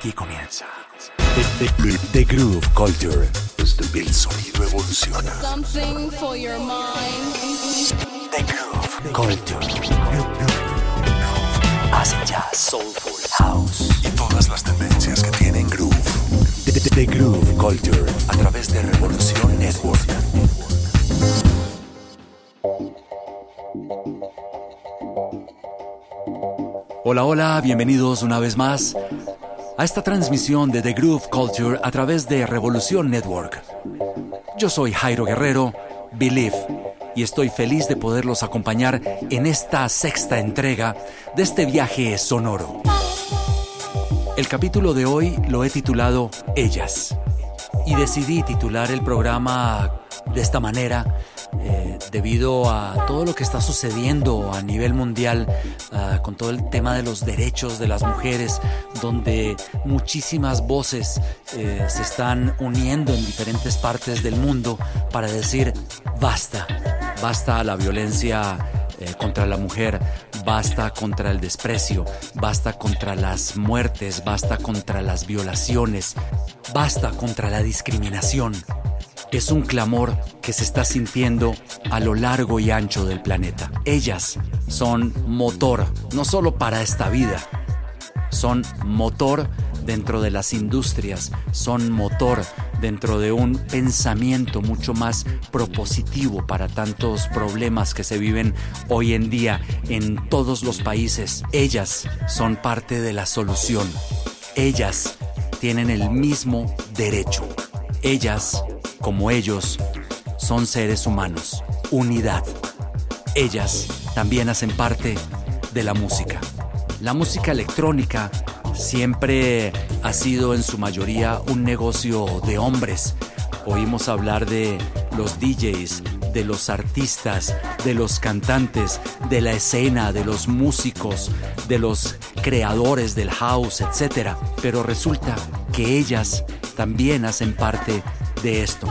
Aquí comienza. The, the- the Groove Culture. El sonido evoluciona. Something for your mind. The Groove Culture. Acid jazz, soulful, house y todas las tendencias que tienen groove. The, the- the Groove Culture a través de Revolución Network. Hola, hola, bienvenidos una vez más a esta transmisión de The Groove Culture a través de Revolución Network. Yo soy Jairo Guerrero, Believe, y estoy feliz de poderlos acompañar en esta sexta entrega de este viaje sonoro. El capítulo de hoy lo he titulado Ellas, y decidí titular el programa de esta manera debido a todo lo que está sucediendo a nivel mundial ah, con todo el tema de los derechos de las mujeres, donde muchísimas voces eh, se están uniendo en diferentes partes del mundo para decir basta, basta a la violencia eh, contra la mujer, basta contra el desprecio, basta contra las muertes, basta contra las violaciones, basta contra la discriminación. Es un clamor que se está sintiendo a lo largo y ancho del planeta. Ellas son motor, no solo para esta vida, son motor dentro de las industrias, son motor dentro de un pensamiento mucho más propositivo para tantos problemas que se viven hoy en día en todos los países. Ellas son parte de la solución. Ellas tienen el mismo derecho. Ellas, como ellos, son seres humanos. Unidad. Ellas también hacen parte de la música. La música electrónica siempre ha sido en su mayoría un negocio de hombres. Oímos hablar de los DJs, de los artistas, de los cantantes, de la escena, de los músicos, de los creadores del house, etc. Pero resulta que ellas también hacen parte de esto.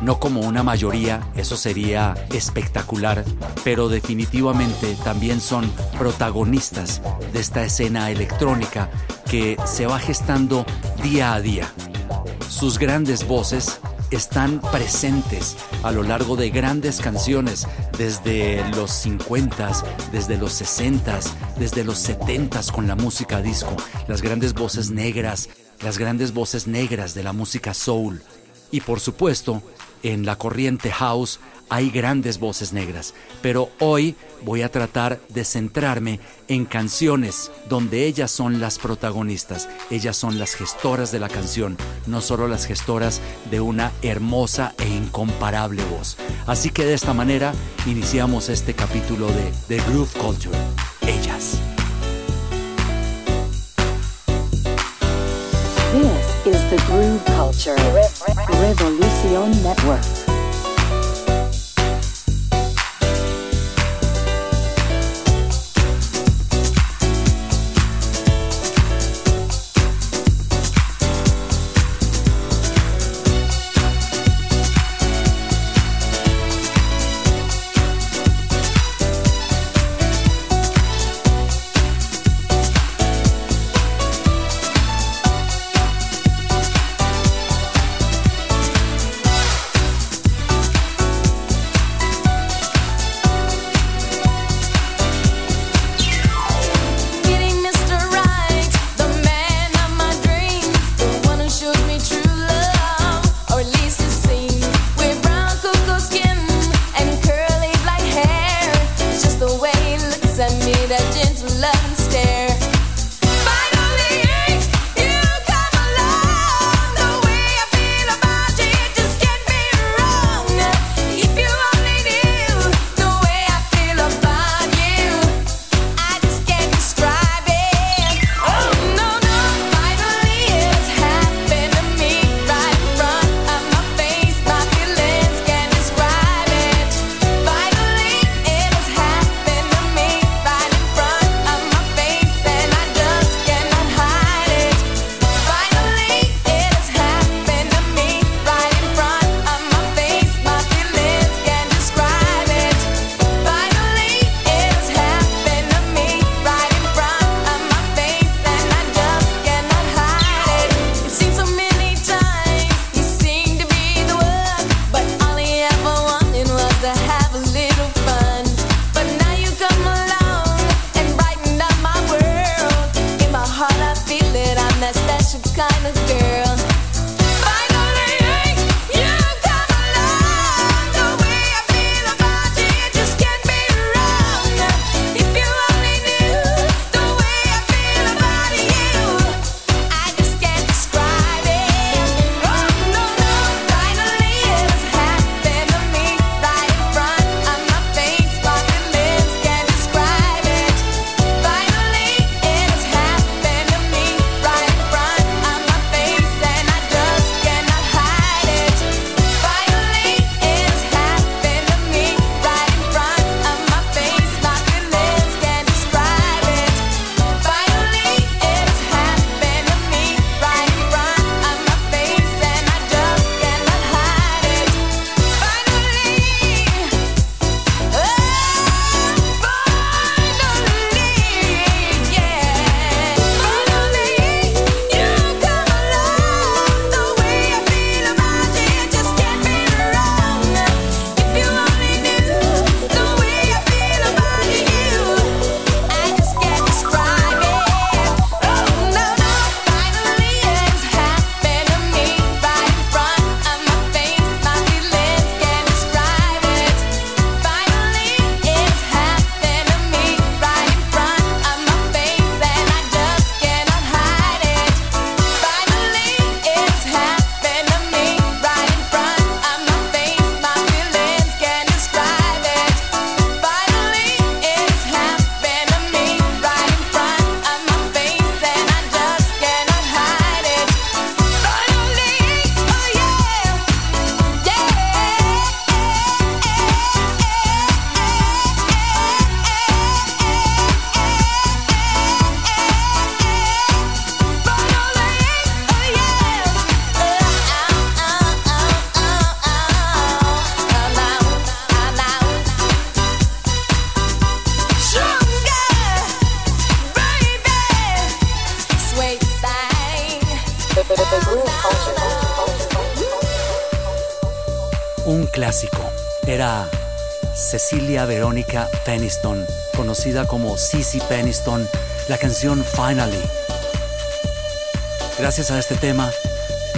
No como una mayoría, eso sería espectacular, pero definitivamente también son protagonistas de esta escena electrónica que se va gestando día a día. Sus grandes voces están presentes a lo largo de grandes canciones desde los 50s, desde los 60s, desde los 70s con la música disco, las grandes voces negras, las grandes voces negras de la música soul. Y por supuesto, en la corriente house hay grandes voces negras, pero hoy voy a tratar de centrarme en canciones donde ellas son las protagonistas, ellas son las gestoras de la canción, no solo las gestoras de una hermosa e incomparable voz. Así que de esta manera iniciamos este capítulo de The Groove Culture, ellas. The Groove Culture Revolution Network. Clásico. Era Cecilia Verónica Peniston, conocida como Cici Peniston, la canción Finally. Gracias a este tema,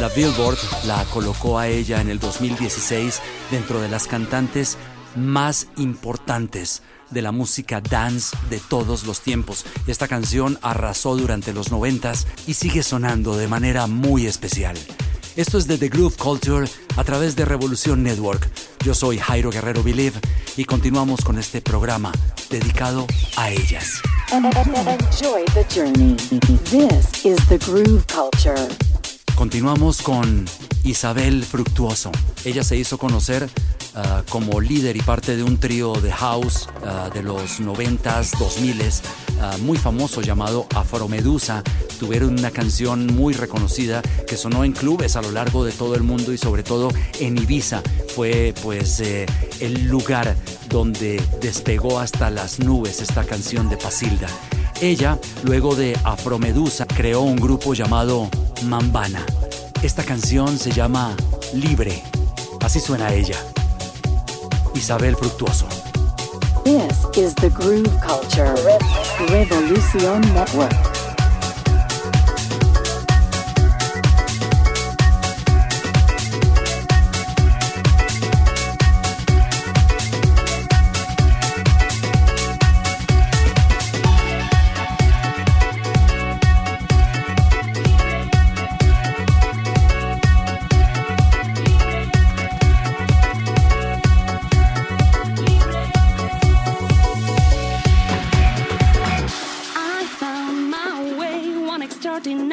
la Billboard la colocó a ella en el 2016 dentro de las cantantes más importantes de la música dance de todos los tiempos. Esta canción arrasó durante los noventas y sigue sonando de manera muy especial. Esto es de The Groove Culture a través de Revolución Network. Yo soy Jairo Guerrero Believe y continuamos con este programa dedicado a ellas. Enjoy the journey. This is the Groove Culture. Continuamos con Isabel Fructuoso. Ella se hizo conocer uh, como líder y parte de un trío de house uh, de los 90s, 2000s, uh, muy famoso llamado Afromedusa. Tuvieron una canción muy reconocida que sonó en clubes a lo largo de todo el mundo y sobre todo en Ibiza. Fue pues eh, el lugar donde despegó hasta las nubes esta canción de Pasilda. Ella, luego de Afromedusa, creó un grupo llamado Mambana. Esta canción se llama Libre. Así suena ella. Isabel Fructuoso. This is the Groove Culture. Revolution Network.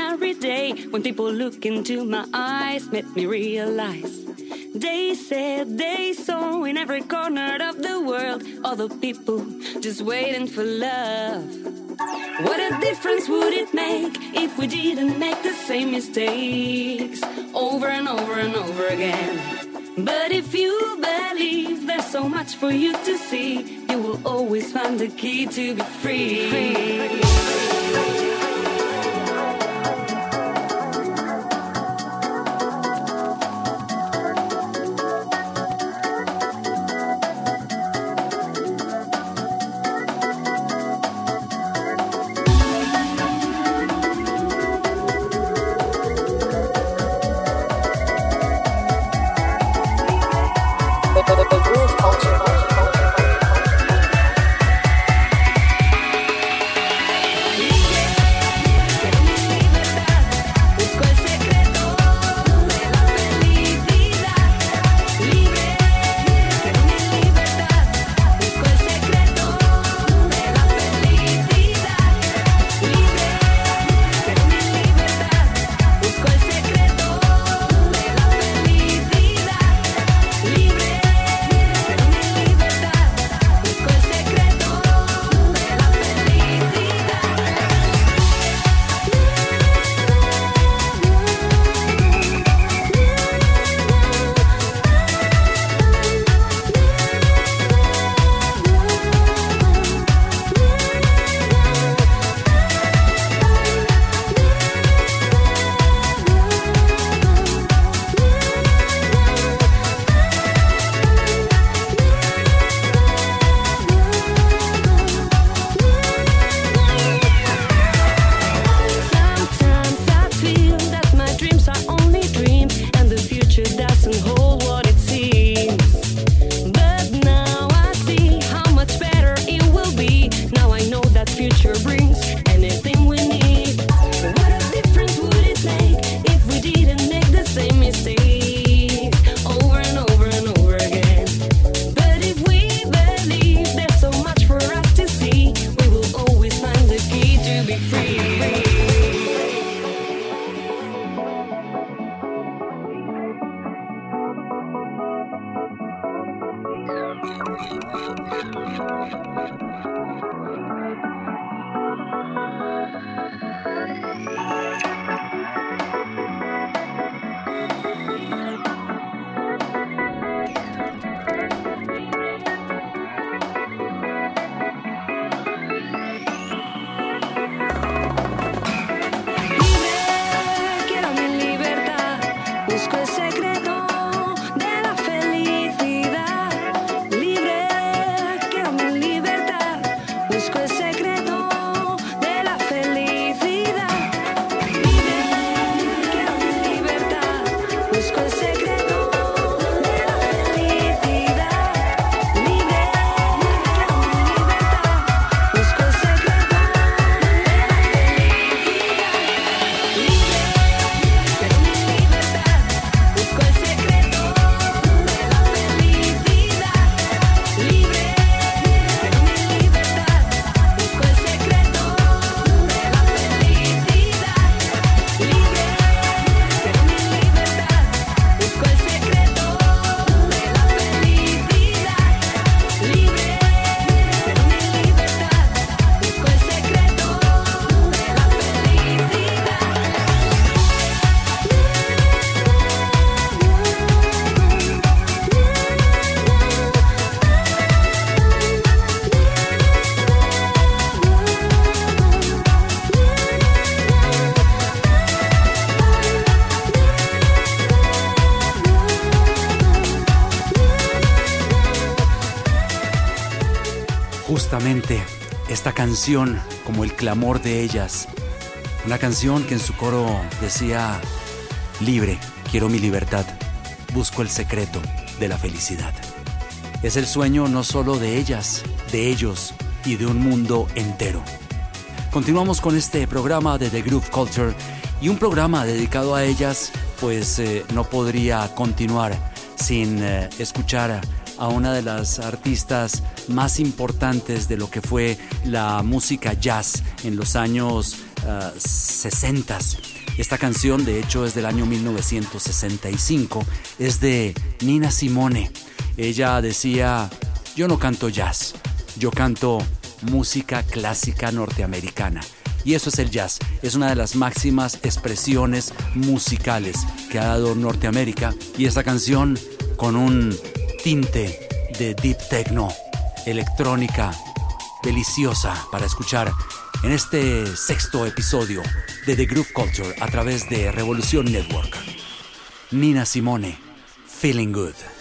Extraordinary day when people look into my eyes made me realize they said they saw in every corner of the world other people just waiting for love. What a difference would it make if we didn't make the same mistakes over and over and over again? But if you believe there's so much for you to see, you will always find the key to be free. Esta canción como el clamor de ellas. Una canción que en su coro decía, libre, quiero mi libertad, busco el secreto de la felicidad. Es el sueño no solo de ellas, de ellos y de un mundo entero. Continuamos con este programa de The Groove Culture y un programa dedicado a ellas, pues eh, no podría continuar sin eh, escuchar a una de las artistas más importantes de lo que fue la música jazz en los años 60. Eh, Esta canción, de hecho, es del año 1965, es de Nina Simone. Ella decía, yo no canto jazz, yo canto música clásica norteamericana. Y eso es el jazz, es una de las máximas expresiones musicales que ha dado Norteamérica. Y esta canción con un tinte de deep techno, electrónica, deliciosa para escuchar en este sexto episodio de The Groove Culture a través de Revolución Network. Nina Simone, Feeling Good.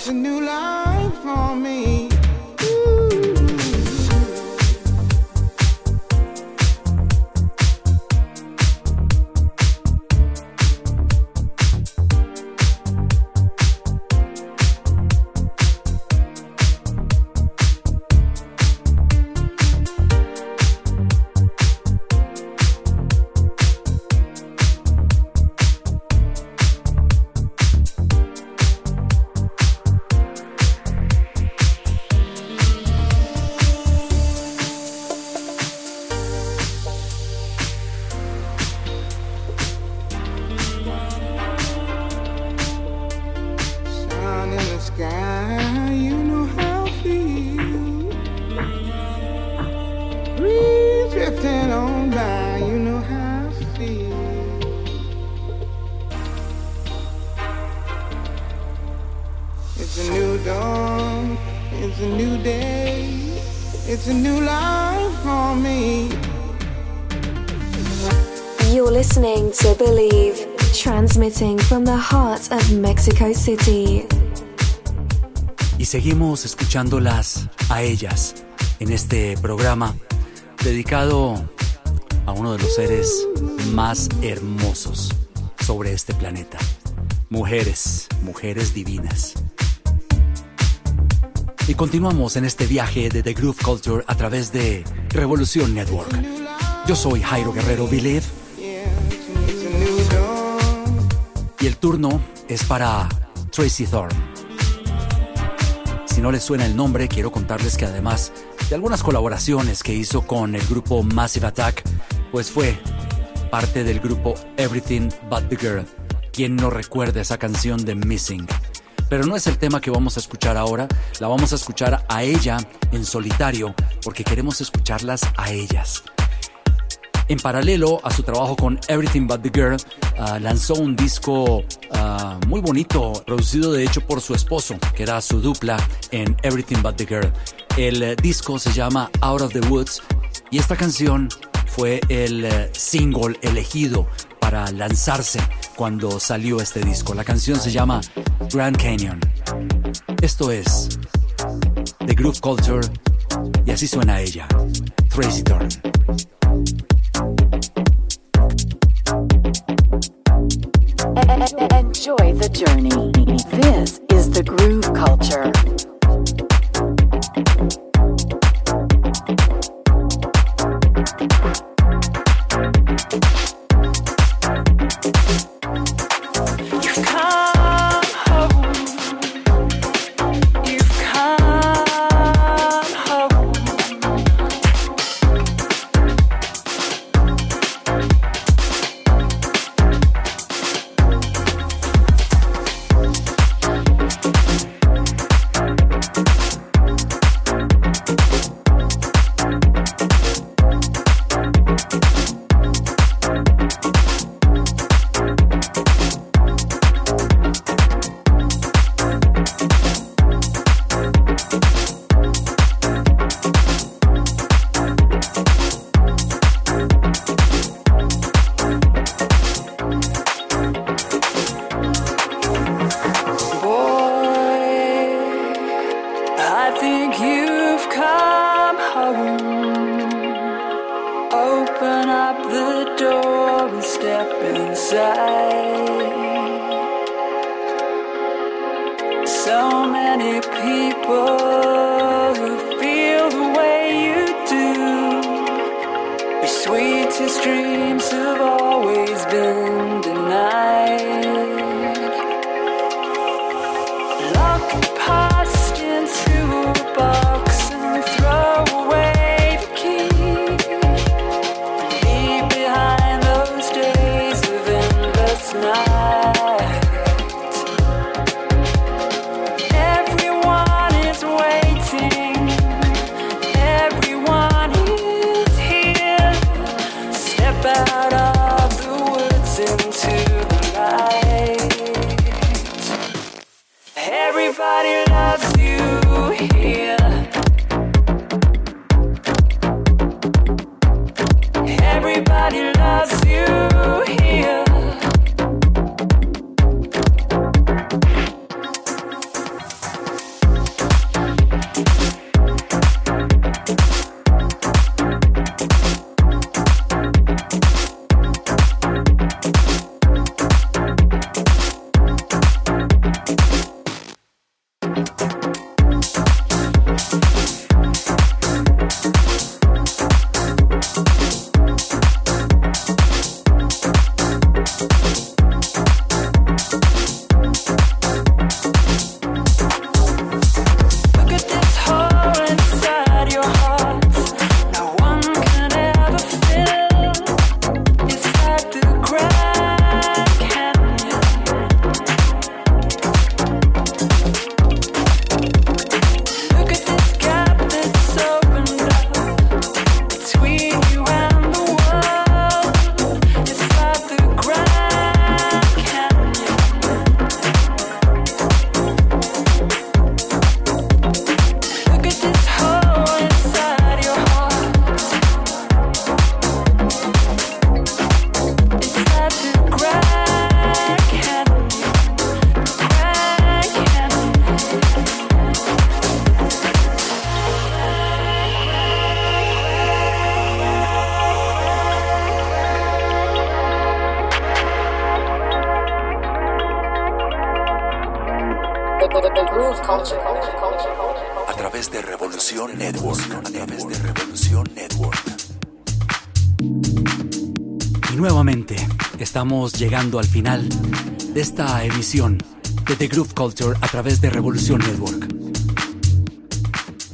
It's a new life. From the heart of Mexico City. Y seguimos escuchándolas a ellas en este programa dedicado a uno de los seres más hermosos sobre este planeta. Mujeres, mujeres divinas. Y continuamos en este viaje de The Groove Culture a través de Revolución Network. Yo soy Jairo Guerrero Believe y el turno es para Tracy Thorne. si no les suena el nombre, quiero contarles que además de algunas colaboraciones que hizo con el grupo Massive Attack, pues fue parte del grupo Everything But the Girl. ¿Quién no recuerda esa canción de Missing? Pero no es el tema que vamos a escuchar ahora, la vamos a escuchar a ella en solitario, porque queremos escucharlas a ellas. En paralelo a su trabajo con Everything But the Girl, ah, lanzó un disco ah, muy bonito, producido de hecho por su esposo, que era su dupla en Everything But the Girl. El eh, disco se llama Out of the Woods y esta canción fue el eh, single elegido para lanzarse cuando salió este disco. La canción se llama Grand Canyon. Esto es The Groove Culture y así suena ella, Tracy Turn. Enjoy the journey. This is the groove culture. Think you've come home. Open up the door and step inside. So many people who feel the way you do. Your sweetest dreams have always been somebody love. Nuevamente estamos llegando al final de esta emisión de The Groove Culture a través de Revolución Network.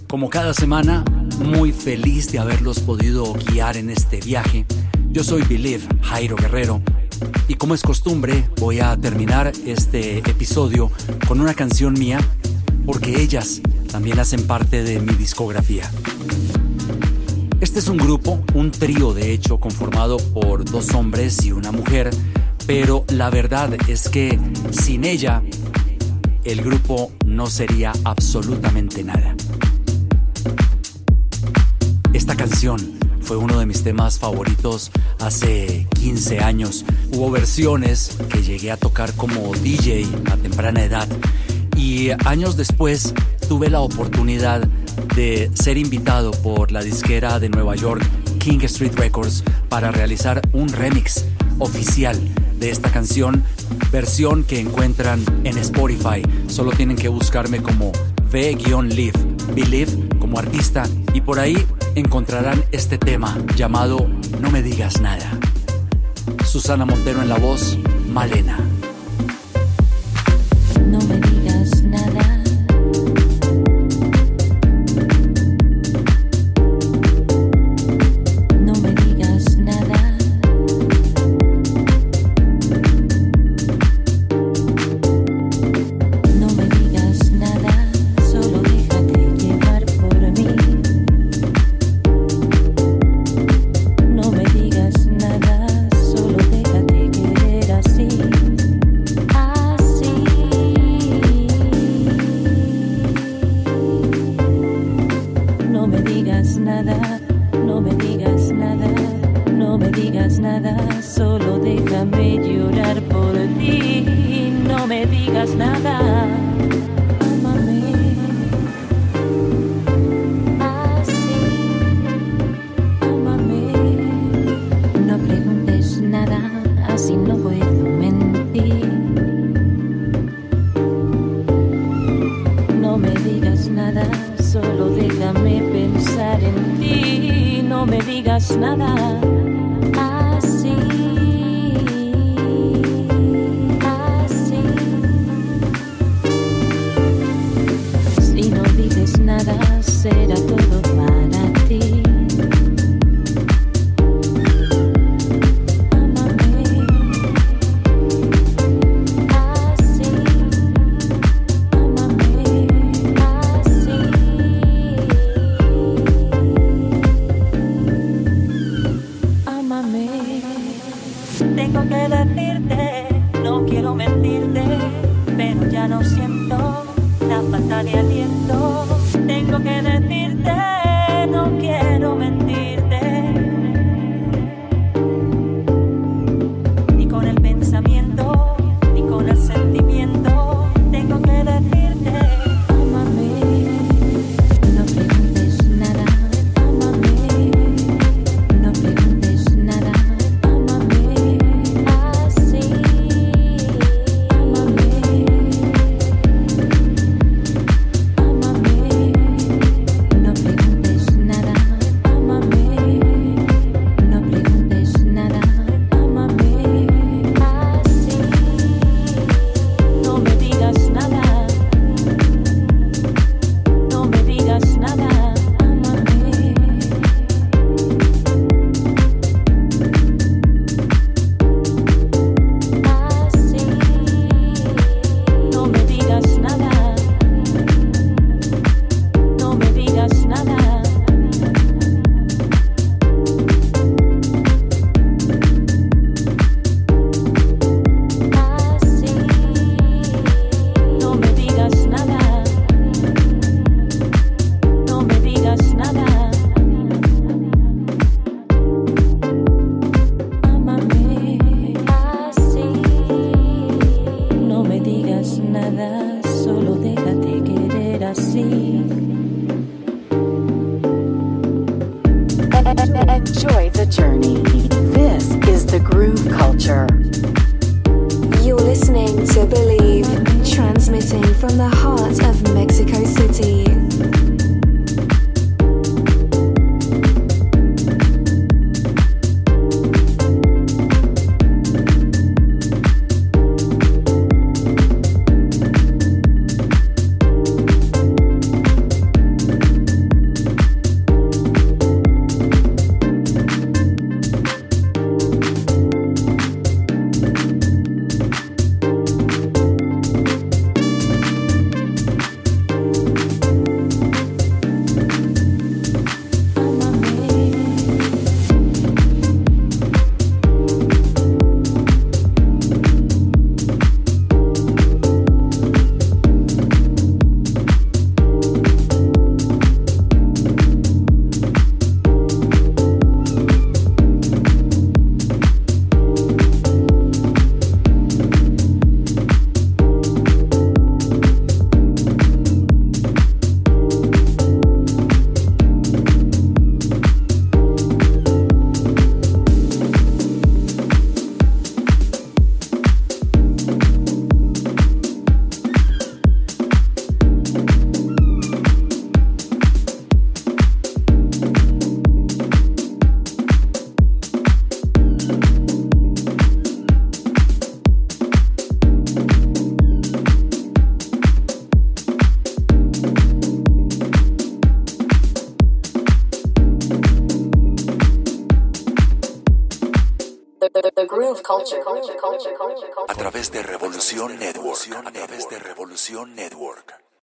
Como cada semana, muy feliz de haberlos podido guiar en este viaje. Yo soy Believe Jairo Guerrero y como es costumbre voy a terminar este episodio con una canción mía porque ellas también hacen parte de mi discografía. Este es un grupo, un trío de hecho, conformado por dos hombres y una mujer, pero la verdad es que sin ella el grupo no sería absolutamente nada. Esta canción fue uno de mis temas favoritos hace 15 años. Hubo versiones que llegué a tocar como DJ a temprana edad y años después tuve la oportunidad de ser invitado por la disquera de Nueva York King Street Records para realizar un remix oficial de esta canción, versión que encuentran en Spotify. Solo tienen que buscarme como V-Live, Believe como artista y por ahí encontrarán este tema llamado No me digas nada. Susana Montero en la voz, Malena. No me digas nada, no me digas nada, solo déjame llorar por ti. No me digas nada. Me digas nada. Journey. This is the groove culture. You're listening to Believe, transmitting from the heart of Mexico City.